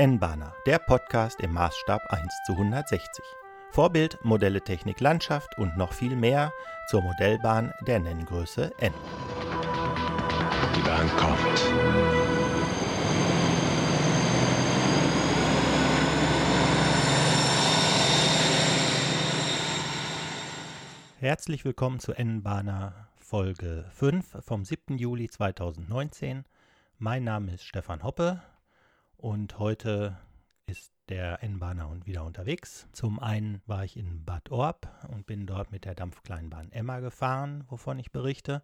N-Bahner, der Podcast im Maßstab 1 zu 160. Vorbild, Modelle, Technik, Landschaft und noch viel mehr zur Modellbahn der Nenngröße N. Die Bahn kommt. Herzlich willkommen zu N-Bahner Folge 5 vom 7. Juli 2019. Mein Name ist Stefan Hoppe und heute ist der N-Bahner wieder unterwegs. Zum einen war ich in Bad Orb und bin dort mit der Dampfkleinbahn Emma gefahren, wovon ich berichte.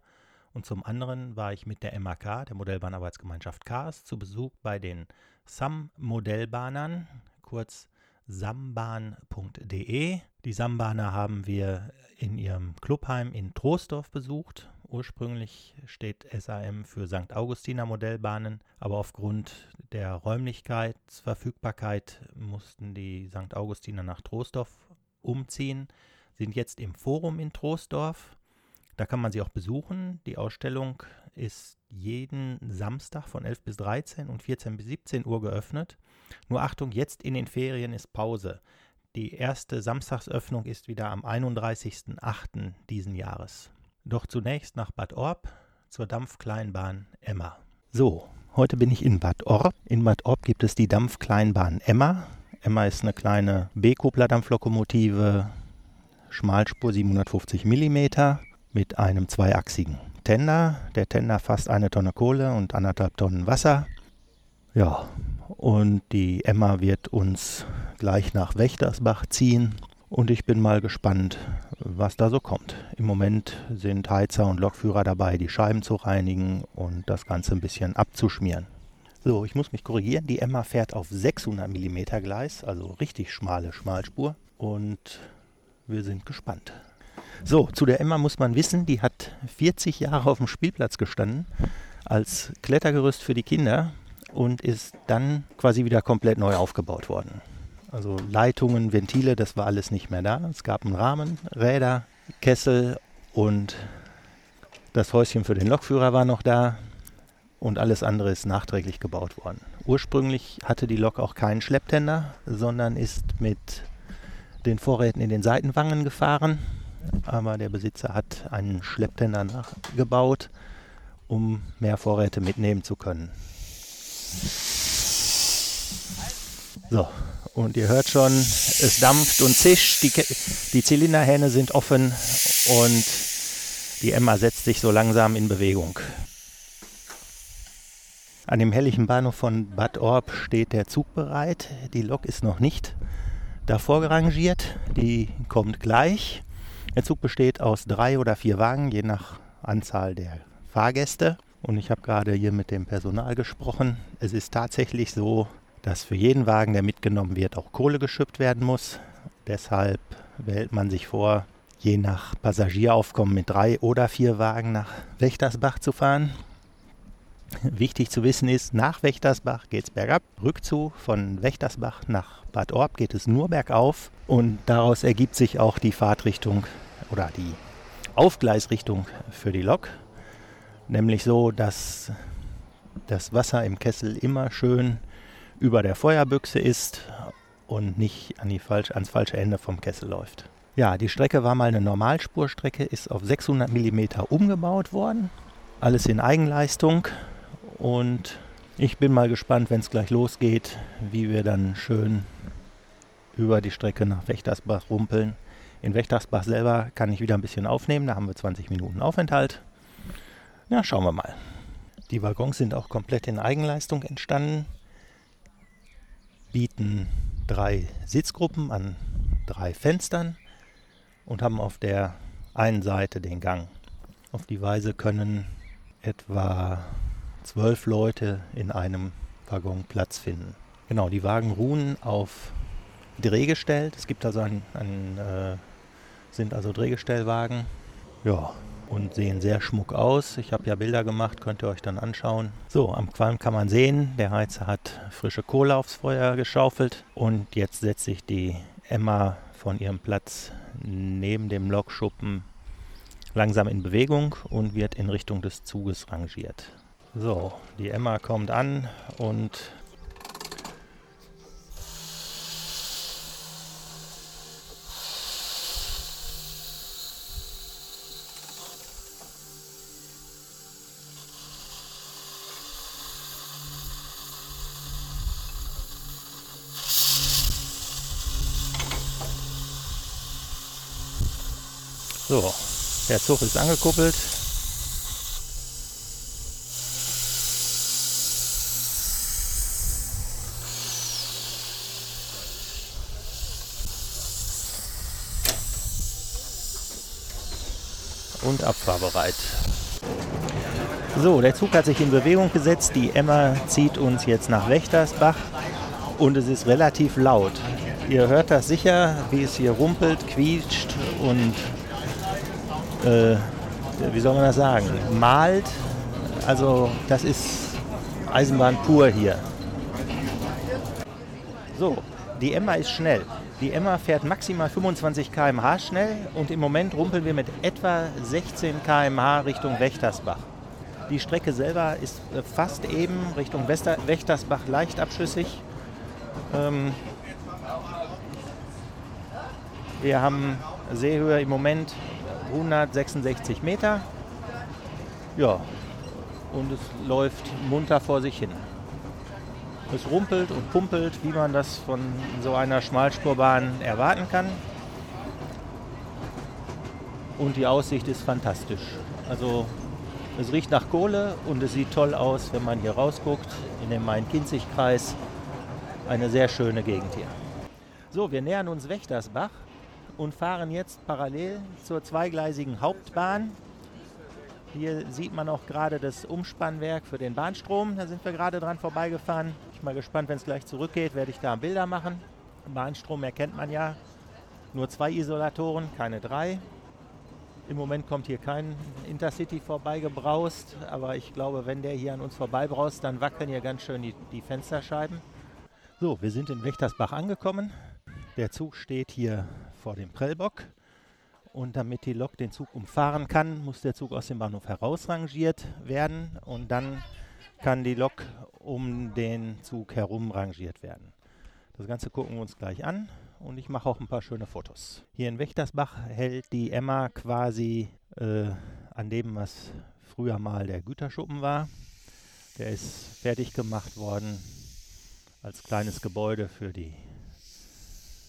Und zum anderen war ich mit der MAK, der Modellbahnarbeitsgemeinschaft KAS, zu Besuch bei den SAM-Modellbahnern, kurz sambahn.de. Die Sambahner haben wir in ihrem Clubheim in Troisdorf besucht. Ursprünglich steht SAM für St. Augustiner Modellbahnen, aber aufgrund der Räumlichkeitsverfügbarkeit mussten die St. Augustiner nach Troisdorf umziehen, sind jetzt im Forum in Troisdorf. Da kann man sie auch besuchen. Die Ausstellung ist jeden Samstag von 11 bis 13 und 14 bis 17 Uhr geöffnet. Nur Achtung, jetzt in den Ferien ist Pause. Die erste Samstagsöffnung ist wieder am 31.08. diesen Jahres. Doch zunächst nach Bad Orb zur Dampfkleinbahn Emma. So, heute bin ich in Bad Orb. In Bad Orb gibt es die Dampfkleinbahn Emma. Emma ist eine kleine B-Kuppler-Dampflokomotive, Schmalspur 750 mm mit einem zweiachsigen Tender. Der Tender fasst eine Tonne Kohle und anderthalb Tonnen Wasser. Ja, und die Emma wird uns gleich nach Wächtersbach ziehen und ich bin mal gespannt, was da so kommt. Im Moment sind Heizer und Lokführer dabei, die Scheiben zu reinigen und das Ganze ein bisschen abzuschmieren. So, ich muss mich korrigieren. Die Emma fährt auf 600 mm Gleis, also richtig schmale Schmalspur und wir sind gespannt. So, zu der Emma muss man wissen, die hat 40 Jahre auf dem Spielplatz gestanden als Klettergerüst für die Kinder und ist dann quasi wieder komplett neu aufgebaut worden. Also Leitungen, Ventile, das war alles nicht mehr da. Es gab einen Rahmen, Räder, Kessel und das Häuschen für den Lokführer war noch da und alles andere ist nachträglich gebaut worden. Ursprünglich hatte die Lok auch keinen Schlepptender, sondern ist mit den Vorräten in den Seitenwangen gefahren. Aber der Besitzer hat einen Schlepptender nachgebaut, um mehr Vorräte mitnehmen zu können. So, und ihr hört schon, es dampft und zischt, die, die Zylinderhähne sind offen und die Emma setzt sich so langsam in Bewegung. An dem helllichen Bahnhof von Bad Orb steht der Zug bereit. Die Lok ist noch nicht davor gerangiert, die kommt gleich. Der Zug besteht aus drei oder vier Wagen, je nach Anzahl der Fahrgäste. Und ich habe gerade hier mit dem Personal gesprochen. Es ist tatsächlich so, dass für jeden Wagen, der mitgenommen wird, auch Kohle geschüppt werden muss. Deshalb wählt man sich vor, je nach Passagieraufkommen mit drei oder vier Wagen nach Wächtersbach zu fahren. Wichtig zu wissen ist, nach Wächtersbach geht es bergab. Rückzu von Wächtersbach nach Bad Orb geht es nur bergauf und daraus ergibt sich auch die Fahrtrichtung oder die Aufgleisrichtung für die Lok. Nämlich so, dass das Wasser im Kessel immer schön über der Feuerbüchse ist und nicht an die falsch, ans falsche Ende vom Kessel läuft. Ja, die Strecke war mal eine Normalspurstrecke, ist auf 600 mm umgebaut worden. Alles in Eigenleistung und ich bin mal gespannt, wenn es gleich losgeht, wie wir dann schön über die Strecke nach Wächtersbach rumpeln. In Wächtersbach selber kann ich wieder ein bisschen aufnehmen, da haben wir 20 Minuten Aufenthalt. Ja, schauen wir mal. Die Waggons sind auch komplett in Eigenleistung entstanden bieten drei Sitzgruppen an drei Fenstern und haben auf der einen Seite den Gang. Auf die Weise können etwa zwölf Leute in einem Waggon Platz finden. Genau, die Wagen ruhen auf Drehgestell. Es gibt also ein, ein äh, sind also Drehgestellwagen. Ja, und sehen sehr schmuck aus. Ich habe ja Bilder gemacht, könnt ihr euch dann anschauen. So, am Qualm kann man sehen, der Heizer hat frische Kohle aufs Feuer geschaufelt und jetzt setzt sich die Emma von ihrem Platz neben dem Lokschuppen langsam in Bewegung und wird in Richtung des Zuges rangiert. So, die Emma kommt an und So, der Zug ist angekuppelt. Und abfahrbereit. So, der Zug hat sich in Bewegung gesetzt. Die Emma zieht uns jetzt nach Wächtersbach und es ist relativ laut. Ihr hört das sicher, wie es hier rumpelt, quietscht und äh, wie soll man das sagen, malt. Also das ist Eisenbahn pur hier. So, die Emma ist schnell. Die Emma fährt maximal 25 km/h schnell und im Moment rumpeln wir mit etwa 16 km/h Richtung Wächtersbach. Die Strecke selber ist äh, fast eben Richtung Wester Wächtersbach leicht abschüssig. Ähm wir haben Seehöhe im Moment 166 Meter. Ja, und es läuft munter vor sich hin. Es rumpelt und pumpelt, wie man das von so einer Schmalspurbahn erwarten kann. Und die Aussicht ist fantastisch. Also es riecht nach Kohle und es sieht toll aus, wenn man hier rausguckt in den Main-Kinzig-Kreis. Eine sehr schöne Gegend hier. So, wir nähern uns Wächtersbach und fahren jetzt parallel zur zweigleisigen Hauptbahn. Hier sieht man auch gerade das Umspannwerk für den Bahnstrom. Da sind wir gerade dran vorbeigefahren. Ich bin mal gespannt, wenn es gleich zurückgeht, werde ich da Bilder machen. Bahnstrom erkennt man ja. Nur zwei Isolatoren, keine drei. Im Moment kommt hier kein Intercity vorbeigebraust, aber ich glaube, wenn der hier an uns vorbeibraust, dann wackeln hier ganz schön die, die Fensterscheiben. So, wir sind in Wächtersbach angekommen. Der Zug steht hier vor dem Prellbock. Und damit die Lok den Zug umfahren kann, muss der Zug aus dem Bahnhof herausrangiert werden und dann kann die Lok um den Zug herum rangiert werden. Das Ganze gucken wir uns gleich an und ich mache auch ein paar schöne Fotos. Hier in Wächtersbach hält die Emma quasi äh, an dem, was früher mal der Güterschuppen war. Der ist fertig gemacht worden als kleines Gebäude für die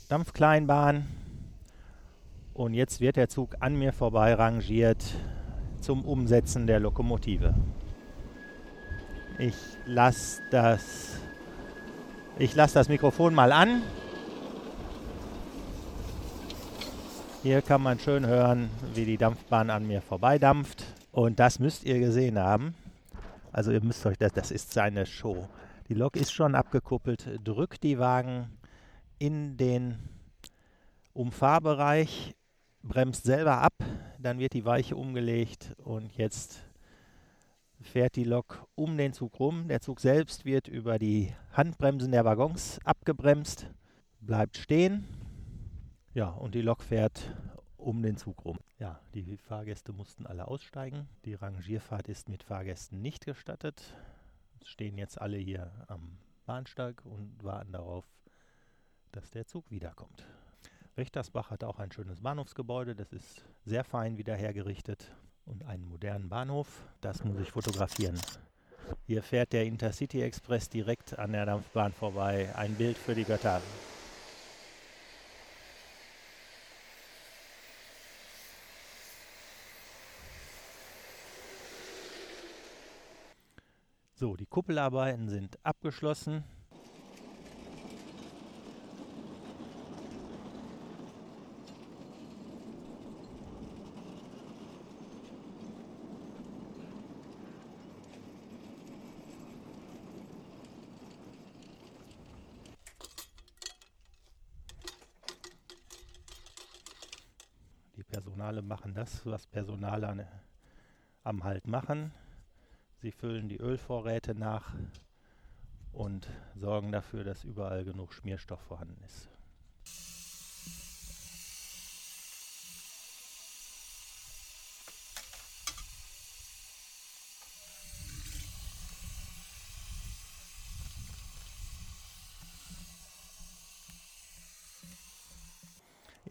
Dampfkleinbahn. Und jetzt wird der Zug an mir vorbei rangiert zum Umsetzen der Lokomotive. Ich lasse das, lass das Mikrofon mal an Hier kann man schön hören, wie die Dampfbahn an mir vorbeidampft. Und das müsst ihr gesehen haben. Also ihr müsst euch das, das ist seine Show. Die Lok ist schon abgekuppelt, drückt die Wagen in den Umfahrbereich, bremst selber ab, dann wird die Weiche umgelegt und jetzt fährt die Lok um den Zug rum. Der Zug selbst wird über die Handbremsen der Waggons abgebremst, bleibt stehen ja, und die Lok fährt um den Zug rum. Ja, die Fahrgäste mussten alle aussteigen. Die Rangierfahrt ist mit Fahrgästen nicht gestattet. Es stehen jetzt alle hier am Bahnsteig und warten darauf, dass der Zug wiederkommt. Wächtersbach hat auch ein schönes Bahnhofsgebäude. Das ist sehr fein wieder hergerichtet und einen modernen Bahnhof. Das muss ich fotografieren. Hier fährt der Intercity Express direkt an der Dampfbahn vorbei. Ein Bild für die Götter. So, die Kuppelarbeiten sind abgeschlossen. Die Personale machen das, was Personale am Halt machen. Sie füllen die Ölvorräte nach und sorgen dafür, dass überall genug Schmierstoff vorhanden ist.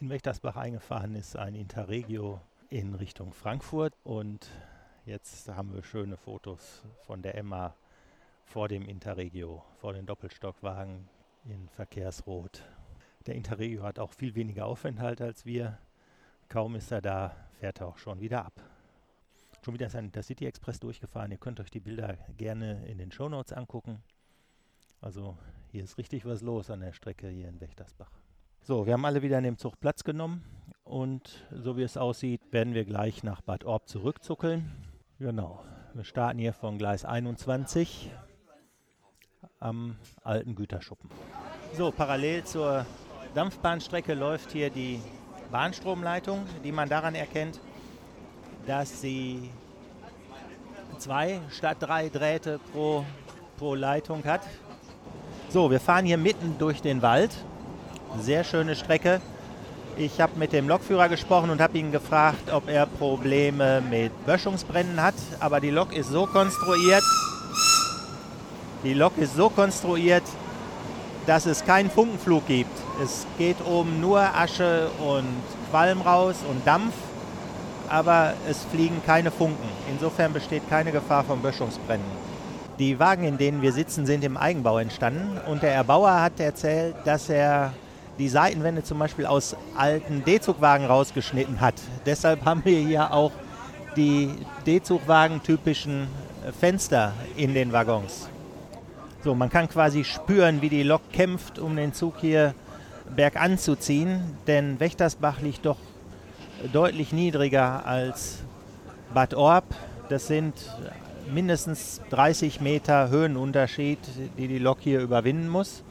Wächtersbach eingefahren ist ein Interregio in Richtung Frankfurt und Jetzt haben wir schöne Fotos von der Emma vor dem Interregio, vor den Doppelstockwagen in Verkehrsrot. Der Interregio hat auch viel weniger Aufenthalt als wir. Kaum ist er da, fährt er auch schon wieder ab. Schon wieder ist ein, der City Express durchgefahren. Ihr könnt euch die Bilder gerne in den Shownotes angucken. Also hier ist richtig was los an der Strecke hier in Wächtersbach. So, wir haben alle wieder in dem Zug Platz genommen und so wie es aussieht, werden wir gleich nach Bad Orb zurückzuckeln. Genau, wir starten hier von Gleis 21 am alten Güterschuppen. So, parallel zur Dampfbahnstrecke läuft hier die Bahnstromleitung, die man daran erkennt, dass sie zwei statt drei Drähte pro, pro Leitung hat. So, wir fahren hier mitten durch den Wald. Sehr schöne Strecke. Ich habe mit dem Lokführer gesprochen und habe ihn gefragt, ob er Probleme mit Böschungsbrennen hat. Aber die Lok ist so konstruiert, die Lok ist so konstruiert, dass es keinen Funkenflug gibt. Es geht oben nur Asche und Qualm raus und Dampf, aber es fliegen keine Funken. Insofern besteht keine Gefahr von Böschungsbrennen. Die Wagen, in denen wir sitzen, sind im Eigenbau entstanden und der Erbauer hat erzählt, dass er die Seitenwände zum Beispiel aus alten D-Zugwagen rausgeschnitten hat. Deshalb haben wir hier auch die D-Zugwagen typischen Fenster in den Waggons. So, man kann quasi spüren, wie die Lok kämpft, um den Zug hier bergan zu ziehen, denn Wächtersbach liegt doch deutlich niedriger als Bad Orb. Das sind mindestens 30 Meter Höhenunterschied, die die Lok hier überwinden muss.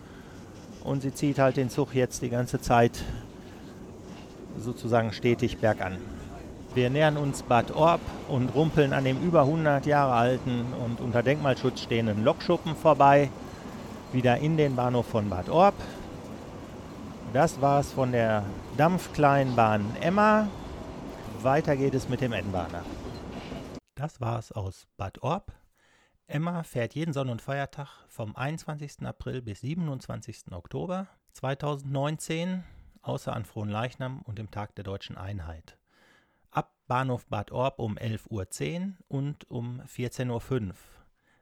Und sie zieht halt den Zug jetzt die ganze Zeit sozusagen stetig bergan. Wir nähern uns Bad Orb und rumpeln an dem über 100 Jahre alten und unter Denkmalschutz stehenden Lokschuppen vorbei, wieder in den Bahnhof von Bad Orb. Das war es von der Dampfkleinbahn Emma. Weiter geht es mit dem N-Bahner. Das war es aus Bad Orb. Emma fährt jeden Sonn- und Feiertag vom 21. April bis 27. Oktober 2019, außer an Frohnleichnam und dem Tag der deutschen Einheit. Ab Bahnhof Bad Orb um 11.10 Uhr und um 14.05 Uhr.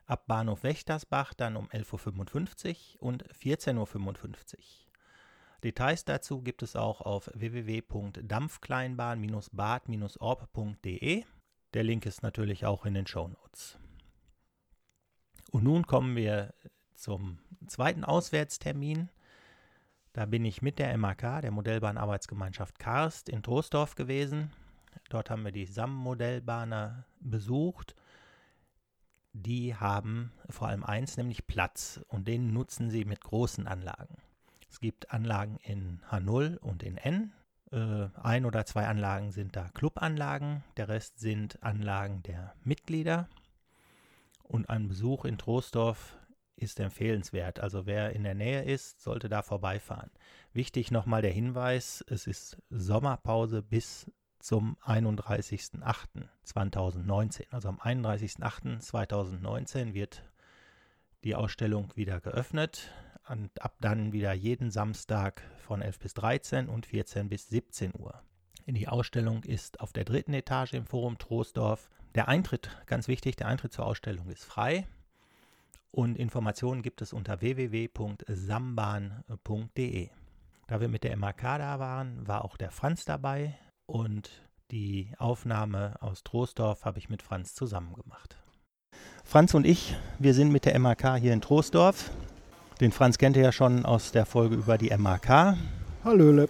Ab Bahnhof Wächtersbach dann um 11.55 Uhr und 14.55 Uhr. Details dazu gibt es auch auf www.dampfkleinbahn-bad-orb.de. Der Link ist natürlich auch in den Show Notes. Und nun kommen wir zum zweiten Auswärtstermin. Da bin ich mit der MAK, der Modellbahnarbeitsgemeinschaft Karst, in Troisdorf gewesen. Dort haben wir die SAM-Modellbahner besucht. Die haben vor allem eins, nämlich Platz. Und den nutzen sie mit großen Anlagen. Es gibt Anlagen in H0 und in N. Äh, ein oder zwei Anlagen sind da Clubanlagen. Der Rest sind Anlagen der Mitglieder. Und ein Besuch in Troisdorf ist empfehlenswert. Also wer in der Nähe ist, sollte da vorbeifahren. Wichtig nochmal der Hinweis, es ist Sommerpause bis zum 31.08.2019. Also am 31.08.2019 wird die Ausstellung wieder geöffnet und ab dann wieder jeden Samstag von 11 bis 13 und 14 bis 17 Uhr. Die Ausstellung ist auf der dritten Etage im Forum Troisdorf. Der Eintritt, ganz wichtig, der Eintritt zur Ausstellung ist frei und Informationen gibt es unter www.sambahn.de. Da wir mit der MAK da waren, war auch der Franz dabei, und die Aufnahme aus Troisdorf habe ich mit Franz zusammen gemacht. Franz und ich, wir sind mit der MAK hier in Troisdorf. Den Franz kennt ihr ja schon aus der Folge über die MAK. Hallöle.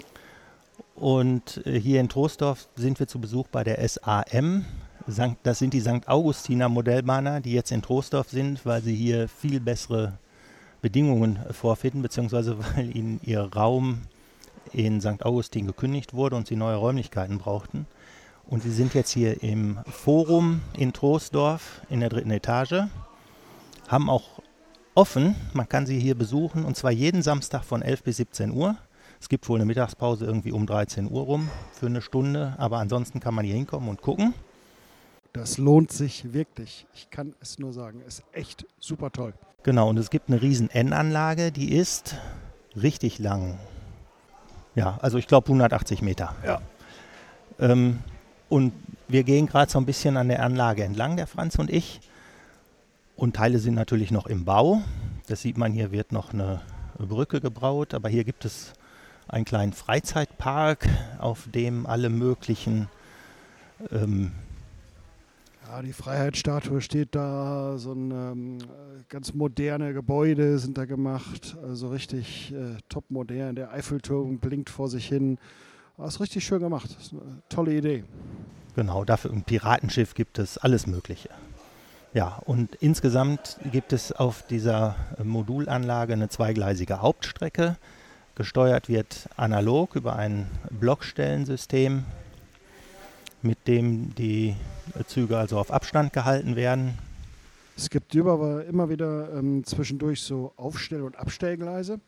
Und äh, hier in Troisdorf sind wir zu Besuch bei der SAM. Das sind die St. Augustiner Modellbahner, die jetzt in Troisdorf sind, weil sie hier viel bessere Bedingungen vorfinden, beziehungsweise weil ihnen ihr Raum in St. Augustin gekündigt wurde und sie neue Räumlichkeiten brauchten. Und sie sind jetzt hier im Forum in Troisdorf in der dritten Etage, haben auch offen, man kann sie hier besuchen und zwar jeden Samstag von 11 bis 17 Uhr. Es gibt wohl eine Mittagspause irgendwie um 13 Uhr rum für eine Stunde, aber ansonsten kann man hier hinkommen und gucken. Das lohnt sich wirklich. Ich kann es nur sagen, ist echt super toll. Genau, und es gibt eine riesen N-Anlage, die ist richtig lang. Ja, also ich glaube 180 Meter. Ja. Ähm, und wir gehen gerade so ein bisschen an der Anlage entlang, der Franz und ich. Und Teile sind natürlich noch im Bau. Das sieht man, hier wird noch eine Brücke gebraut, aber hier gibt es einen kleinen Freizeitpark, auf dem alle möglichen ähm, Die Freiheitsstatue steht da, so ein ähm, ganz moderne Gebäude sind da gemacht, also richtig äh, top modern. Der Eiffelturm blinkt vor sich hin. Das ist richtig schön gemacht. Eine tolle Idee. Genau, dafür ein Piratenschiff gibt es alles Mögliche. Ja, und insgesamt gibt es auf dieser äh, Modulanlage eine zweigleisige Hauptstrecke. Gesteuert wird analog über ein Blockstellensystem, mit dem die Züge also auf Abstand gehalten werden. Es gibt über, immer wieder ähm, zwischendurch so Aufstell- und Abstellgleise,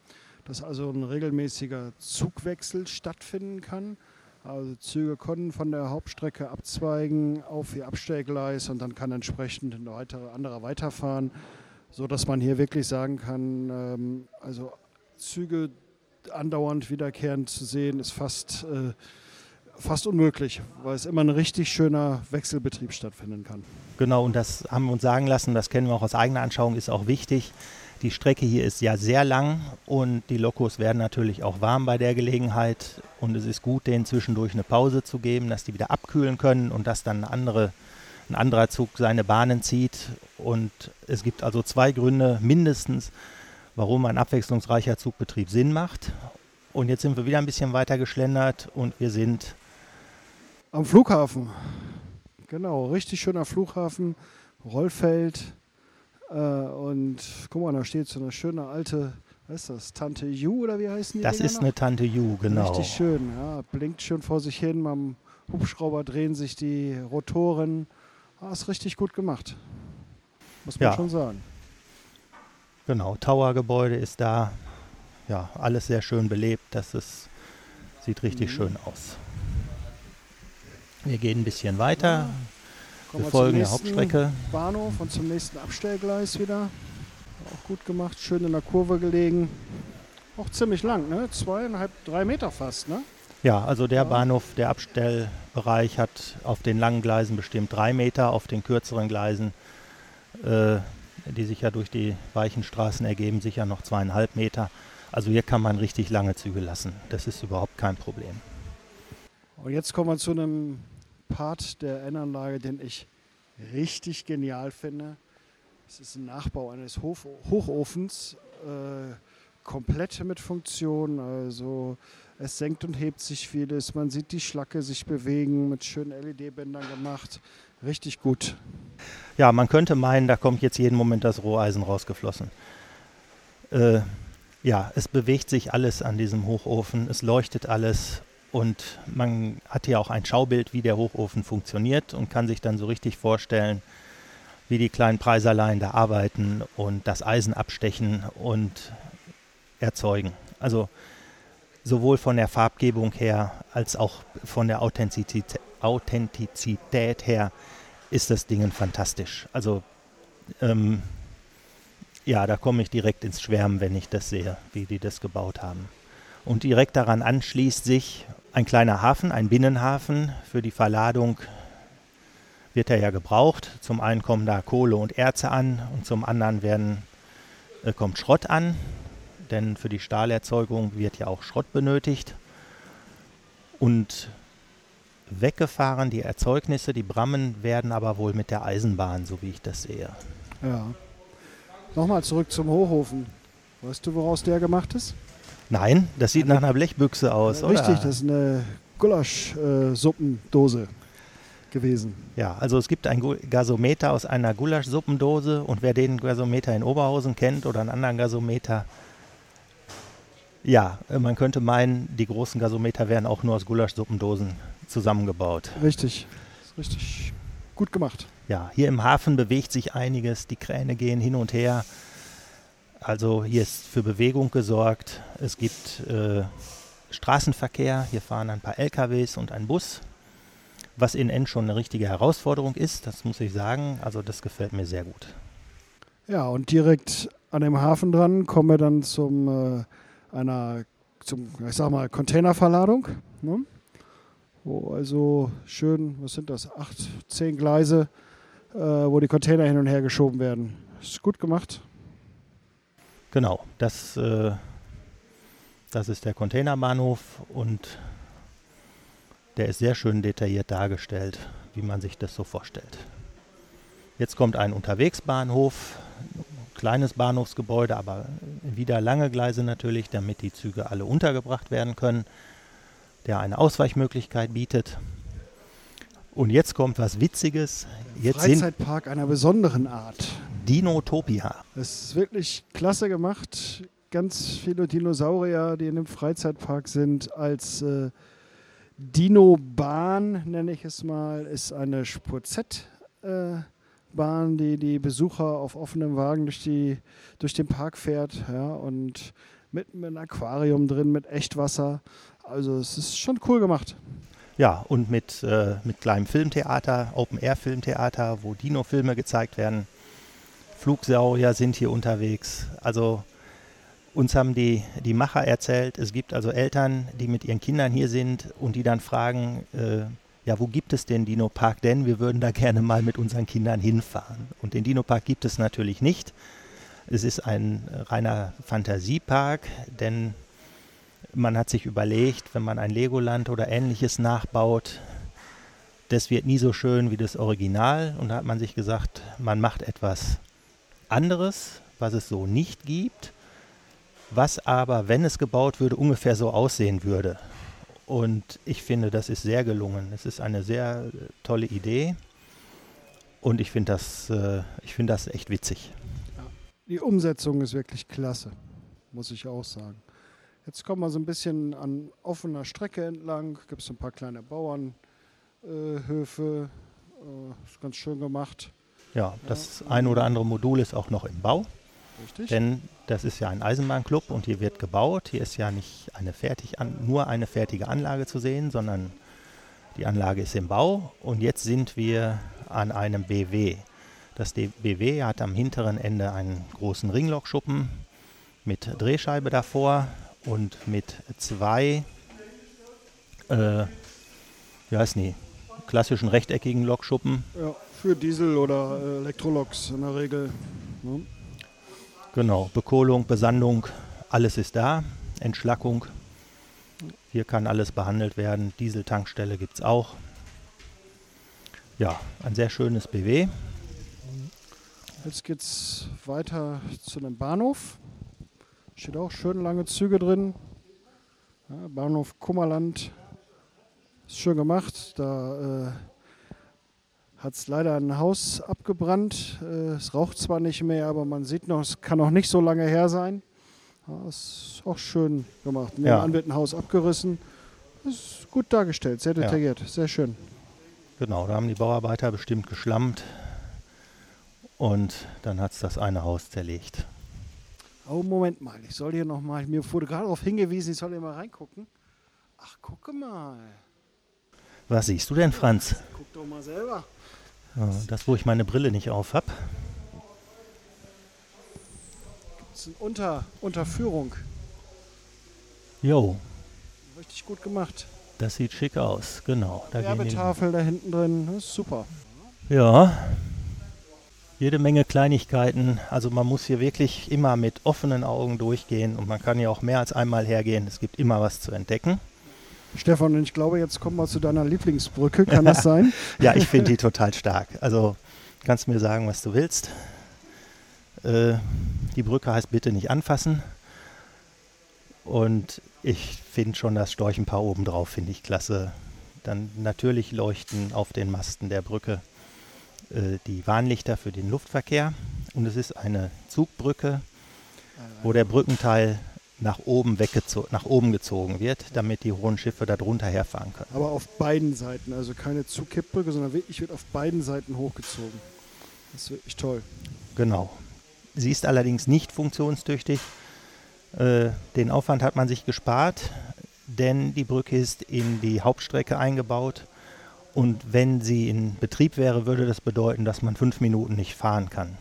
dass also ein regelmäßiger Zugwechsel stattfinden kann. Also Züge können von der Hauptstrecke abzweigen auf ihr Abstellgleis und dann kann entsprechend ein weitere, anderer weiterfahren, sodass man hier wirklich sagen kann, ähm, also Züge andauernd wiederkehrend zu sehen, ist fast, äh, fast unmöglich, weil es immer ein richtig schöner Wechselbetrieb stattfinden kann. Genau, und das haben wir uns sagen lassen, das kennen wir auch aus eigener Anschauung, ist auch wichtig. Die Strecke hier ist ja sehr lang und die Lokos werden natürlich auch warm bei der Gelegenheit. Und es ist gut, denen zwischendurch eine Pause zu geben, dass die wieder abkühlen können und dass dann andere, ein anderer Zug seine Bahnen zieht. Und es gibt also zwei Gründe mindestens, warum ein abwechslungsreicher Zugbetrieb Sinn macht. Und jetzt sind wir wieder ein bisschen weiter geschlendert und wir sind Am Flughafen. Genau, richtig schöner Flughafen, Rollfeld. Äh, und guck mal, da steht so eine schöne alte, was ist das, Tante Ju oder wie heißen die? Das Dinger ist noch? eine Tante Ju, genau. Richtig schön, ja. Blinkt schön vor sich hin. Beim Hubschrauber drehen sich die Rotoren. Ah, ist richtig gut gemacht. Muss man Ja. schon sagen. Genau, Towergebäude ist da. Ja, alles sehr schön belebt. Das ist, sieht richtig Mhm. schön aus. Wir gehen ein bisschen weiter. Kommen Wir folgen der Hauptstrecke. Bahnhof und zum nächsten Abstellgleis wieder. Auch gut gemacht, schön in der Kurve gelegen. Auch ziemlich lang, ne? Zweieinhalb, drei Meter fast, ne? Ja, also der Ja. Bahnhof, der Abstellbereich hat auf den langen Gleisen bestimmt drei Meter, auf den kürzeren Gleisen, äh, die sich ja durch die weichen Straßen ergeben, sicher noch zweieinhalb Meter. Also hier kann man richtig lange Züge lassen. Das ist überhaupt kein Problem. Und jetzt kommen wir zu einem Part der N-Anlage, den ich richtig genial finde. Es ist ein Nachbau eines Hof Hochofens, äh, komplett mit Funktion. Also es senkt und hebt sich vieles. Man sieht die Schlacke sich bewegen, mit schönen LED-Bändern gemacht. Richtig gut. Ja, man könnte meinen, da kommt jetzt jeden Moment das Roheisen rausgeflossen. Äh, ja, es bewegt sich alles an diesem Hochofen, es leuchtet alles und man hat hier auch ein Schaubild, wie der Hochofen funktioniert und kann sich dann so richtig vorstellen, wie die kleinen Preiserlein da arbeiten und das Eisen abstechen und erzeugen. Also sowohl von der Farbgebung her als auch von der Authentizität, Authentizität her ist das Ding fantastisch. Also ähm, ja, da komme ich direkt ins Schwärmen, wenn ich das sehe, wie die das gebaut haben. Und direkt daran anschließt sich ein kleiner Hafen, ein Binnenhafen. Für die Verladung wird er ja gebraucht. Zum einen kommen da Kohle und Erze an und zum anderen werden, äh, kommt Schrott an, denn für die Stahlerzeugung wird ja auch Schrott benötigt. Und weggefahren die Erzeugnisse, die Brammen werden aber wohl mit der Eisenbahn, so wie ich das sehe. Ja. Nochmal zurück zum Hochofen. Weißt du, woraus der gemacht ist? Nein, das sieht nach einer Blechbüchse aus, oder? Richtig, das ist eine Gulasch-Suppendose gewesen. Ja, also es gibt ein Gasometer aus einer Gulaschsuppendose und wer den Gasometer in Oberhausen kennt oder einen anderen Gasometer, ja, man könnte meinen, die großen Gasometer wären auch nur aus Gulaschsuppendosen zusammengebaut. Richtig. Ist richtig gut gemacht. Ja, hier im Hafen bewegt sich einiges, die Kräne gehen hin und her. Also hier ist für Bewegung gesorgt. Es gibt äh, Straßenverkehr, hier fahren ein paar LKWs und ein Bus, was in N schon eine richtige Herausforderung ist, das muss ich sagen. Also das gefällt mir sehr gut. Ja, und direkt an dem Hafen dran kommen wir dann zum äh, einer zum, ich sag mal, Containerverladung. Ne? Wo also schön, was sind das, acht, zehn Gleise, äh, wo die Container hin und her geschoben werden. Ist gut gemacht. Genau, das, äh, Das ist der Containerbahnhof und der ist sehr schön detailliert dargestellt, wie man sich das so vorstellt. Jetzt kommt ein Unterwegsbahnhof, kleines Bahnhofsgebäude, aber wieder lange Gleise natürlich, damit die Züge alle untergebracht werden können, der eine Ausweichmöglichkeit bietet. Und jetzt kommt was Witziges. Jetzt Freizeitpark einer besonderen Art. Dinotopia. Es ist wirklich klasse gemacht. Ganz viele Dinosaurier, die in dem Freizeitpark sind, als äh, Dino-Bahn, nenne ich es mal, ist eine Spur Z. Äh, Bahn, die die Besucher auf offenem Wagen durch, die, durch den Park fährt. Ja, und mit, einem Aquarium drin, mit Echtwasser. Also es ist schon cool gemacht. Ja, und mit, äh, mit kleinem Filmtheater, Open-Air-Filmtheater, wo Dino-Filme gezeigt werden. Flugsaurier sind hier unterwegs. Also uns haben die, die Macher erzählt, es gibt also Eltern, die mit ihren Kindern hier sind und die dann fragen, äh, ja, wo gibt es den Dino-Park denn? Wir würden da gerne mal mit unseren Kindern hinfahren. Und den Dino-Park gibt es natürlich nicht. Es ist ein reiner Fantasiepark, denn man hat sich überlegt, wenn man ein Legoland oder ähnliches nachbaut, das wird nie so schön wie das Original. Und da hat man sich gesagt, man macht etwas anderes, was es so nicht gibt, was aber, wenn es gebaut würde, ungefähr so aussehen würde. Und ich finde, das ist sehr gelungen. Es ist eine sehr äh, tolle Idee. Und ich finde das, äh, find das echt witzig. Die Umsetzung ist wirklich klasse, muss ich auch sagen. Jetzt kommen wir so ein bisschen an offener Strecke entlang. Gibt es ein paar kleine Bauernhöfe. Äh, ist ganz schön gemacht. Ja, das ein oder andere Modul ist auch noch im Bau. Richtig. Denn das ist ja ein Eisenbahnclub und hier wird gebaut. Hier ist ja nicht eine fertig an, nur eine fertige Anlage zu sehen, sondern die Anlage ist im Bau. Und jetzt sind wir an einem BW. Das BW hat am hinteren Ende einen großen Ringlokschuppen mit Drehscheibe davor und mit zwei, äh, wie heißt die, klassischen rechteckigen Lokschuppen. Ja, für Diesel oder Elektroloks in der Regel. Ne? Genau, Bekohlung, Besandung, alles ist da. Entschlackung, hier kann alles behandelt werden. Dieseltankstelle gibt es auch. Ja, ein sehr schönes BW. Jetzt geht es weiter zu einem Bahnhof. Steht auch schön lange Züge drin. Ja, Bahnhof Kummerland. Ist schön gemacht. Da äh, hat es leider ein Haus abgebrannt. Äh, es raucht zwar nicht mehr, aber man sieht noch, es kann noch nicht so lange her sein. Ja, ist auch schön gemacht. Nebenan ja. wird ein Haus abgerissen. Ist gut dargestellt, sehr detailliert, ja. sehr schön. Genau, da haben die Bauarbeiter bestimmt geschlammt und dann hat es das eine Haus zerlegt. Oh, Moment mal, ich soll hier nochmal, mir wurde gerade darauf hingewiesen, ich soll hier mal reingucken. Ach, gucke mal. Was siehst du denn, Franz? Guck doch mal selber. Das, wo ich meine Brille nicht auf habe. Das ist eine Unter Unterführung. Jo. Richtig gut gemacht. Das sieht schick aus, genau. Da Werbetafel da hinten drin, das ist super. Ja, jede Menge Kleinigkeiten. Also man muss hier wirklich immer mit offenen Augen durchgehen und man kann ja auch mehr als einmal hergehen. Es gibt immer was zu entdecken. Stefan, ich glaube, jetzt kommen wir zu deiner Lieblingsbrücke. Kann das sein? ja, ich finde die total stark. Also kannst mir sagen, was du willst. Äh, die Brücke heißt bitte nicht anfassen. Und ich finde schon das Storchenpaar oben drauf, finde ich klasse. Dann natürlich leuchten auf den Masten der Brücke äh, die Warnlichter für den Luftverkehr. Und es ist eine Zugbrücke, wo der Brückenteil nach oben weggezogen, nach oben gezogen wird, damit die hohen Schiffe darunter herfahren können. Aber auf beiden Seiten, also keine Zugkippbrücke, sondern wirklich wird auf beiden Seiten hochgezogen. Das ist wirklich toll. Genau. Sie ist allerdings nicht funktionstüchtig. Äh, den Aufwand hat man sich gespart, denn die Brücke ist in die Hauptstrecke eingebaut. Und wenn sie in Betrieb wäre, würde das bedeuten, dass man fünf Minuten nicht fahren kann.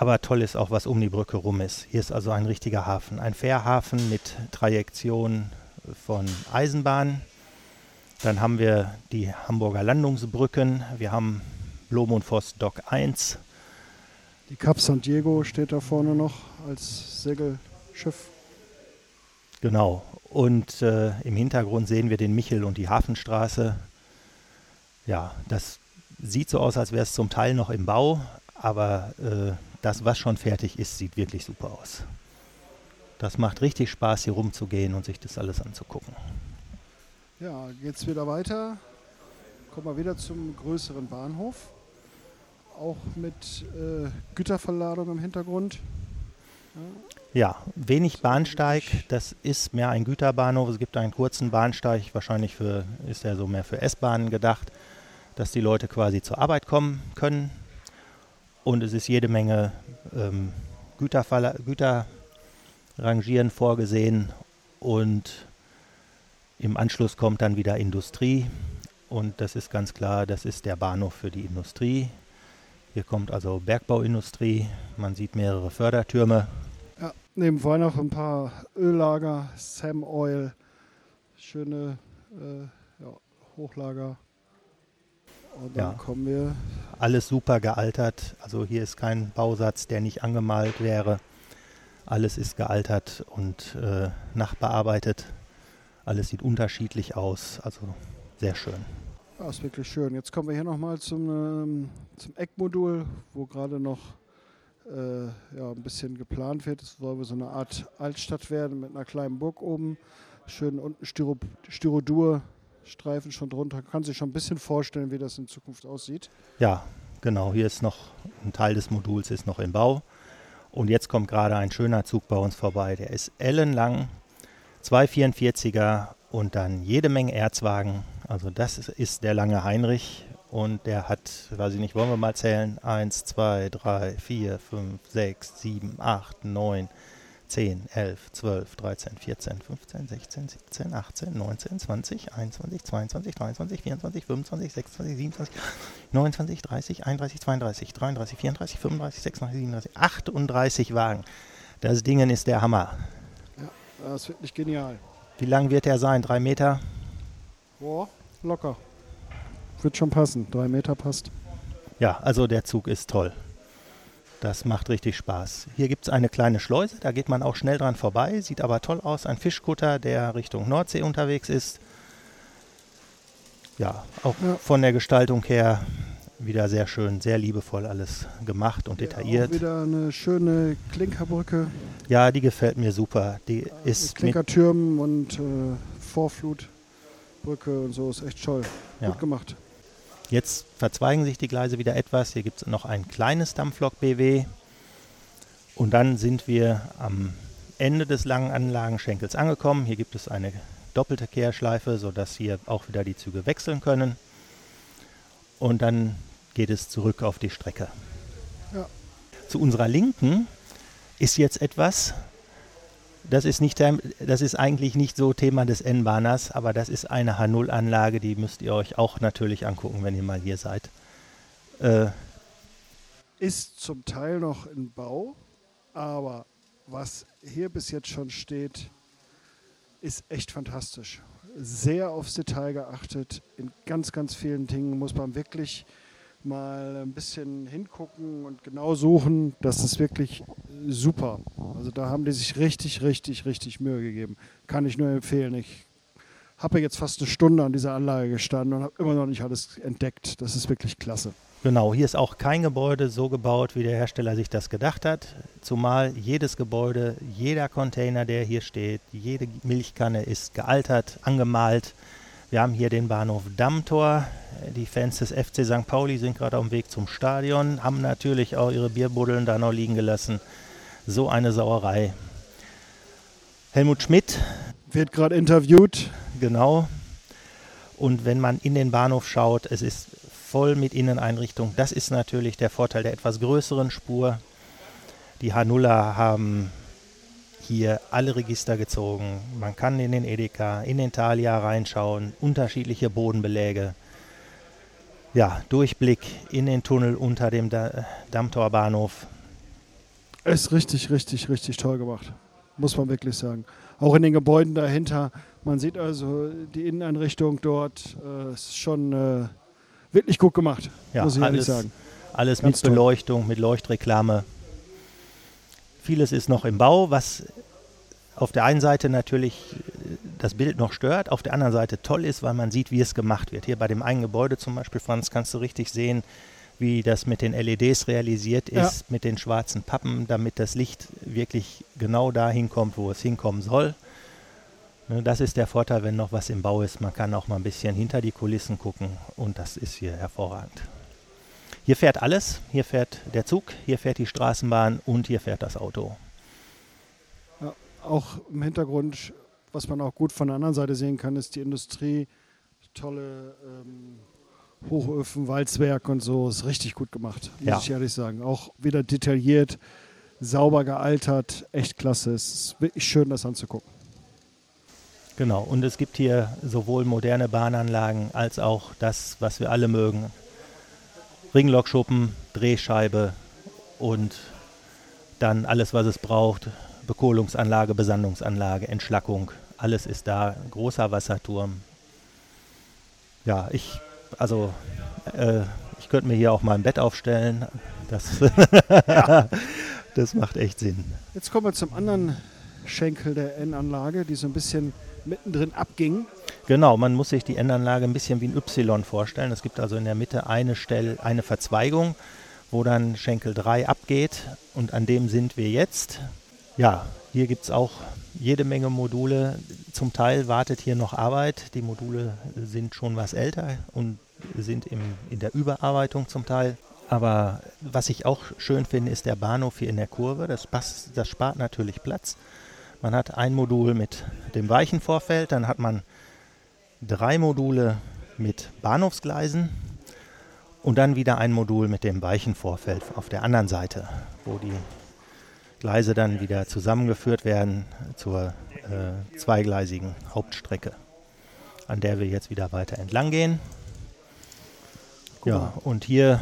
Aber toll ist auch, was um die Brücke rum ist. Hier ist also ein richtiger Hafen, ein Fährhafen mit Trajektion von Eisenbahn. Dann haben wir die Hamburger Landungsbrücken. Wir haben Blom und Voss Dock 1. Die Cap San Diego steht da vorne noch als Segelschiff. Genau. Und äh, im Hintergrund sehen wir den Michel und die Hafenstraße. Ja, das sieht so aus, als wäre es zum Teil noch im Bau, aber äh, das, was schon fertig ist, sieht wirklich super aus. Das macht richtig Spaß, hier rumzugehen und sich das alles anzugucken. Ja, geht's wieder weiter. Kommen wir wieder zum größeren Bahnhof. Auch mit äh, Güterverladung im Hintergrund. Ja, wenig Bahnsteig, das ist mehr ein Güterbahnhof. Es gibt einen kurzen Bahnsteig, wahrscheinlich für, ist er so mehr für S-Bahnen gedacht, dass die Leute quasi zur Arbeit kommen können. Und es ist jede Menge ähm, Güterrangieren vorgesehen und im Anschluss kommt dann wieder Industrie und das ist ganz klar, das ist der Bahnhof für die Industrie. Hier kommt also Bergbauindustrie, man sieht mehrere Fördertürme Ja, nebenbei noch ein paar Öllager, Sam Oil, schöne äh, ja, Hochlager. Und dann Ja. kommen wir. Alles super gealtert. Also hier ist kein Bausatz, der nicht angemalt wäre. Alles ist gealtert und äh, nachbearbeitet. Alles sieht unterschiedlich aus. Also sehr schön. Ja, ist wirklich schön. Jetzt kommen wir hier nochmal zum, ähm, zum Eckmodul, wo gerade noch äh, ja, ein bisschen geplant wird. Es soll so eine Art Altstadt werden mit einer kleinen Burg oben. Schön unten Styro Styrodur-Streifen schon drunter. Kann sich schon ein bisschen vorstellen, wie das in Zukunft aussieht. Ja, genau. Hier ist noch ein Teil des Moduls ist noch im Bau. Und jetzt kommt gerade ein schöner Zug bei uns vorbei. Der ist ellenlang, 244er und dann jede Menge Erzwagen. Also das ist, der lange Heinrich und der hat, weiß ich nicht, wollen wir mal zählen? 1, 2, 3, 4, 5, 6, 7, 8, 9, 10, 11, 12, 13, 14, 15, 16, 17, 18, 19, 20, 21, 22, 23, 24, 25, 26, 27, 29, 30, 31, 32, 33, 34, 35, 36, 37, 38 Wagen. Das Ding ist der Hammer. Das ist wirklich genial. Wie lang wird der sein? Drei Meter? Boah, locker. Wird schon passen. Drei Meter passt. Ja, also der Zug ist toll. Das macht richtig Spaß. Hier gibt es eine kleine Schleuse, da geht man auch schnell dran vorbei, sieht aber toll aus. Ein Fischkutter, der Richtung Nordsee unterwegs ist. Ja, auch Ja. von der Gestaltung her wieder sehr schön, sehr liebevoll alles gemacht und Ja, detailliert. Auch wieder eine schöne Klinkerbrücke Ja, die gefällt mir super. Die mit ist mit, Klinkertürmen und äh, Vorflutbrücke und so. Ist echt toll. Ja. Gut gemacht. Jetzt verzweigen sich die Gleise wieder etwas. Hier gibt es noch ein kleines Dampflok BW. Und dann sind wir am Ende des langen Anlagenschenkels angekommen. Hier gibt es eine doppelte Kehrschleife, sodass hier auch wieder die Züge wechseln können. Und dann geht es zurück auf die Strecke. Ja. Zu unserer Linken ist jetzt etwas, das ist, nicht, das ist eigentlich nicht so Thema des N-Bahners, aber das ist eine H0-Anlage, die müsst ihr euch auch natürlich angucken, wenn ihr mal hier seid. Äh, Ist zum Teil noch in Bau, aber was hier bis jetzt schon steht, ist echt fantastisch. Sehr aufs Detail geachtet. In ganz, ganz vielen Dingen muss man wirklich mal ein bisschen hingucken und genau suchen. Das ist wirklich super. Also da haben die sich richtig, richtig, richtig Mühe gegeben. Kann ich nur empfehlen. Ich habe jetzt fast eine Stunde an dieser Anlage gestanden und habe immer noch nicht alles entdeckt. Das ist wirklich klasse. Genau, hier ist auch kein Gebäude so gebaut, wie der Hersteller sich das gedacht hat. Zumal jedes Gebäude, jeder Container, der hier steht, jede Milchkanne ist gealtert, angemalt. Wir haben hier den Bahnhof Dammtor. Die Fans des FC St. Pauli sind gerade auf dem Weg zum Stadion, haben natürlich auch ihre Bierbuddeln da noch liegen gelassen. So eine Sauerei. Helmut Schmidt Wird gerade interviewt. Genau. Und wenn man in den Bahnhof schaut, es ist voll mit Inneneinrichtung. Das ist natürlich der Vorteil der etwas größeren Spur. Die Hanulla haben hier alle Register gezogen. Man kann in den Edeka, in den Thalia reinschauen, unterschiedliche Bodenbeläge. Ja, Durchblick in den Tunnel unter dem da Dammtorbahnhof. Ist richtig, richtig, richtig toll gemacht. Muss man wirklich sagen. Auch in den Gebäuden dahinter. Man sieht also die Inneneinrichtung dort. Äh, ist schon äh, wirklich gut gemacht. Ja, muss ich ehrlich alles, sagen. Alles Ganz mit toll. Beleuchtung, mit Leuchtreklame. Vieles ist noch im Bau, was auf der einen Seite natürlich äh, das Bild noch stört, auf der anderen Seite toll ist, weil man sieht, wie es gemacht wird. Hier bei dem einen Gebäude zum Beispiel, Franz, kannst du richtig sehen, wie das mit den LEDs realisiert ist, ja. mit den schwarzen Pappen, damit das Licht wirklich genau dahin kommt, wo es hinkommen soll. Ne, das ist der Vorteil, wenn noch was im Bau ist. Man kann auch mal ein bisschen hinter die Kulissen gucken und das ist hier hervorragend. Hier fährt alles. Hier fährt der Zug, hier fährt die Straßenbahn und hier fährt das Auto. Ja, auch im Hintergrund, was man auch gut von der anderen Seite sehen kann, ist die Industrie. Tolle ähm, Hochöfen, Walzwerk und so. Ist richtig gut gemacht, muss ja. ich ehrlich sagen. Auch wieder detailliert, sauber gealtert. Echt klasse. Es ist wirklich schön, das anzugucken. Genau, und es gibt hier sowohl moderne Bahnanlagen als auch das, was wir alle mögen. Ringlokschuppen, Drehscheibe und dann alles, was es braucht. Bekohlungsanlage, Besandungsanlage, Entschlackung, alles ist da. Großer Wasserturm. Ja, ich, also, äh, ich könnte mir hier auch mal ein Bett aufstellen. Das, das macht echt Sinn. Jetzt kommen wir zum anderen Schenkel der N-Anlage, die so ein bisschen mittendrin abging. Genau, man muss sich die Endanlage ein bisschen wie ein Y vorstellen. Es gibt also in der Mitte eine Stelle, eine Verzweigung, wo dann Schenkel 3 abgeht und an dem sind wir jetzt. Ja, hier gibt es auch jede Menge Module. Zum Teil wartet hier noch Arbeit. Die Module sind schon was älter und sind im, in der Überarbeitung zum Teil. Aber was ich auch schön finde, ist der Bahnhof hier in der Kurve. Das, passt, das spart natürlich Platz. Man hat ein Modul mit dem weichen Vorfeld, dann hat man drei Module mit Bahnhofsgleisen und dann wieder ein Modul mit dem weichen Vorfeld auf der anderen Seite, wo die Gleise dann wieder zusammengeführt werden zur äh, zweigleisigen Hauptstrecke, an der wir jetzt wieder weiter entlang gehen. Ja, und hier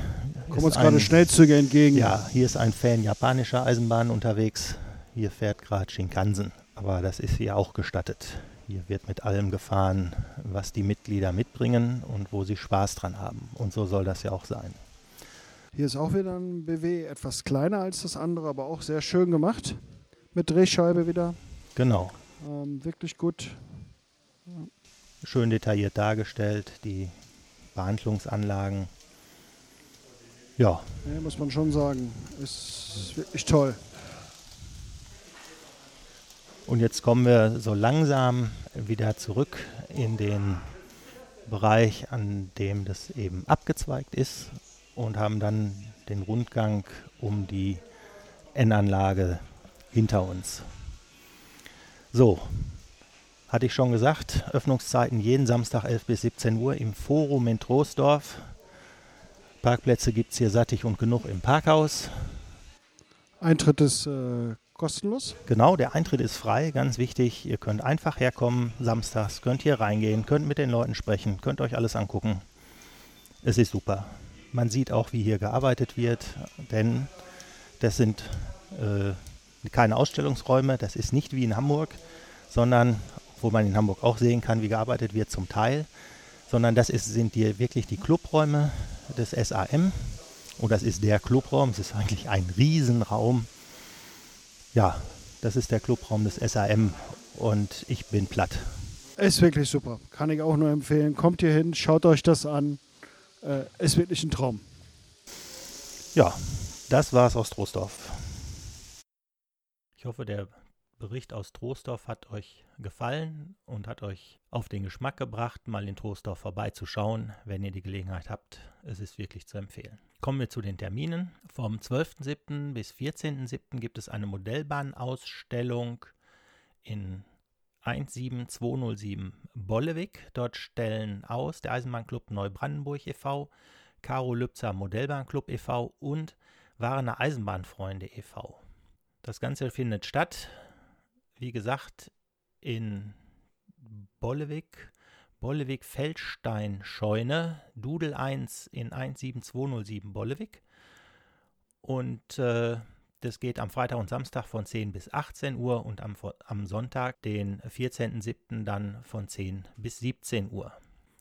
kommen uns gerade Schnellzüge entgegen. Ja, hier ist ein Fan japanischer Eisenbahn unterwegs. Hier fährt gerade Shinkansen, aber das ist hier auch gestattet. Hier wird mit allem gefahren, was die Mitglieder mitbringen und wo sie Spaß dran haben. Und so soll das ja auch sein. Hier ist auch wieder ein BW, etwas kleiner als das andere, aber auch sehr schön gemacht. Mit Drehscheibe wieder. Genau. Ähm, wirklich gut. Ja. Schön detailliert dargestellt, die Behandlungsanlagen. Ja. ja. Muss man schon sagen. Ist wirklich toll. Und jetzt kommen wir so langsam wieder zurück in den Bereich, an dem das eben abgezweigt ist und haben dann den Rundgang um die N-Anlage hinter uns. So, hatte ich schon gesagt, Öffnungszeiten jeden Samstag 11 bis 17 Uhr im Forum in Troisdorf. Parkplätze gibt es hier sattig und genug im Parkhaus. Eintritt ist äh, kostenlos? Genau, der Eintritt ist frei, ganz wichtig. Ihr könnt einfach herkommen, samstags, könnt hier reingehen, könnt mit den Leuten sprechen, könnt euch alles angucken. Es ist super. Man sieht auch, wie hier gearbeitet wird, denn das sind äh, keine Ausstellungsräume, das ist nicht wie in Hamburg, sondern, wo man in Hamburg auch sehen kann, wie gearbeitet wird zum Teil, sondern das ist, sind hier wirklich die Clubräume des SAM. Und das ist der Clubraum, es ist eigentlich ein Riesenraum ja, das ist der Clubraum des SAM und ich bin platt. Ist wirklich super. Kann ich auch nur empfehlen. Kommt hier hin, schaut euch das an. Äh, ist wirklich ein Traum. Ja, das war's aus Troisdorf. Ich hoffe, der Bericht aus Troisdorf hat euch gefallen und hat euch auf den Geschmack gebracht, mal in Troisdorf vorbeizuschauen, wenn ihr die Gelegenheit habt. Es ist wirklich zu empfehlen. Kommen wir zu den Terminen. Vom 12.07. bis 14.07. gibt es eine Modellbahnausstellung in 17207 Bollewig. Dort stellen aus der Eisenbahnclub Neubrandenburg e.V., Caro Lübzer Modellbahnclub e.V. und Warner Eisenbahnfreunde e.V. Das Ganze findet statt, wie gesagt, in Bollewig Bollewig Feldstein Scheune, Dudel 1 in 17207 Bollewig. Und äh, das geht am Freitag und Samstag von 10 bis 18 Uhr und am, am Sonntag, den 14.07., dann von 10 bis 17 Uhr.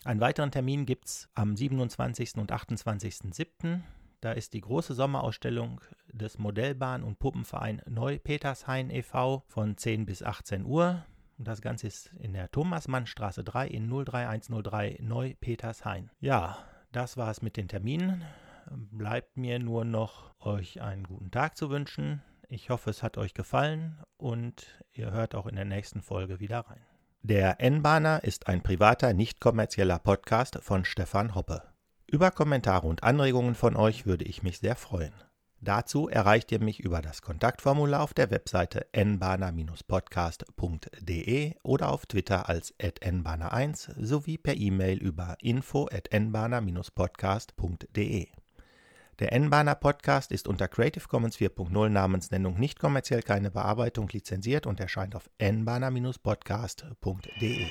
Einen weiteren Termin gibt es am 27. und 28.07. Da ist die große Sommerausstellung des Modellbahn- und Puppenverein Neu-Petershain e.V. von 10 bis 18 Uhr. Das Ganze ist in der Thomas-Mann-Straße 3 in 03103 Neu-Petershain. Ja, das war es mit den Terminen. Bleibt mir nur noch, euch einen guten Tag zu wünschen. Ich hoffe, es hat euch gefallen und ihr hört auch in der nächsten Folge wieder rein. Der N-Bahner ist ein privater, nicht kommerzieller Podcast von Stefan Hoppe. Über Kommentare und Anregungen von euch würde ich mich sehr freuen. Dazu erreicht ihr mich über das Kontaktformular auf der Webseite nbahner-podcast.de oder auf Twitter als nbahner1 sowie per E-Mail über info@nbahner-podcast.de. Der N-Bahner Podcast ist unter Creative Commons 4.0 Namensnennung nicht kommerziell keine Bearbeitung lizenziert und erscheint auf nbahner-podcast.de.